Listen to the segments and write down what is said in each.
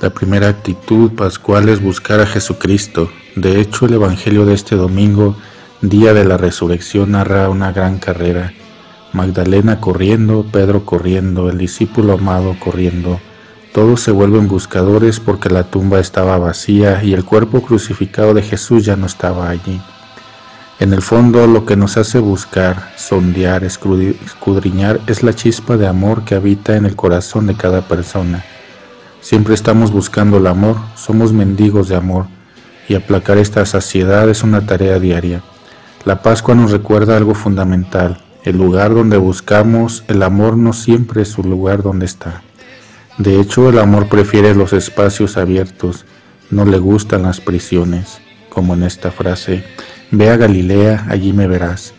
La primera actitud pascual es buscar a Jesucristo. De hecho, el Evangelio de este domingo, día de la resurrección, narra una gran carrera. Magdalena corriendo, Pedro corriendo, el discípulo amado corriendo. Todos se vuelven buscadores porque la tumba estaba vacía y el cuerpo crucificado de Jesús ya no estaba allí. En el fondo lo que nos hace buscar, sondear, escudriñar es la chispa de amor que habita en el corazón de cada persona. Siempre estamos buscando el amor, somos mendigos de amor, y aplacar esta saciedad es una tarea diaria. La Pascua nos recuerda algo fundamental, el lugar donde buscamos el amor no siempre es su lugar donde está. De hecho, el amor prefiere los espacios abiertos, no le gustan las prisiones, como en esta frase, ve a Galilea, allí me verás.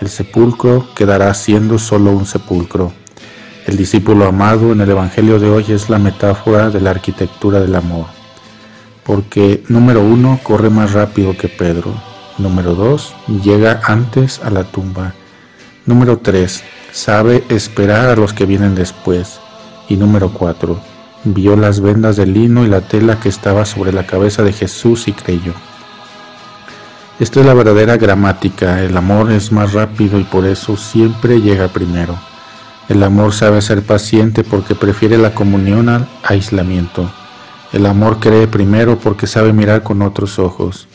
El sepulcro quedará siendo solo un sepulcro. El discípulo amado en el Evangelio de hoy es la metáfora de la arquitectura del amor, porque número uno corre más rápido que Pedro, número dos llega antes a la tumba, número tres sabe esperar a los que vienen después, y número cuatro vio las vendas de lino y la tela que estaba sobre la cabeza de Jesús y creyó. Esta es la verdadera gramática, el amor es más rápido y por eso siempre llega primero. El amor sabe ser paciente porque prefiere la comunión al aislamiento. El amor cree primero porque sabe mirar con otros ojos.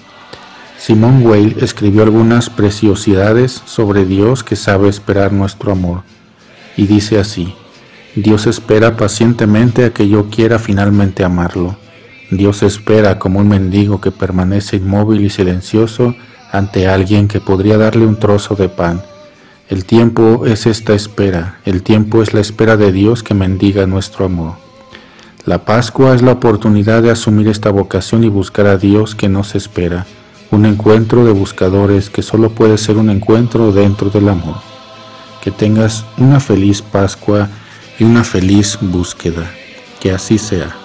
Simón Weil escribió algunas preciosidades sobre Dios que sabe esperar nuestro amor. Y dice así, Dios espera pacientemente a que yo quiera finalmente amarlo. Dios espera como un mendigo que permanece inmóvil y silencioso ante alguien que podría darle un trozo de pan el tiempo es esta espera, el tiempo es la espera de Dios que mendiga nuestro amor. La Pascua es la oportunidad de asumir esta vocación y buscar a Dios que nos espera, un encuentro de buscadores que solo puede ser un encuentro dentro del amor. Que tengas una feliz Pascua y una feliz búsqueda. Que así sea.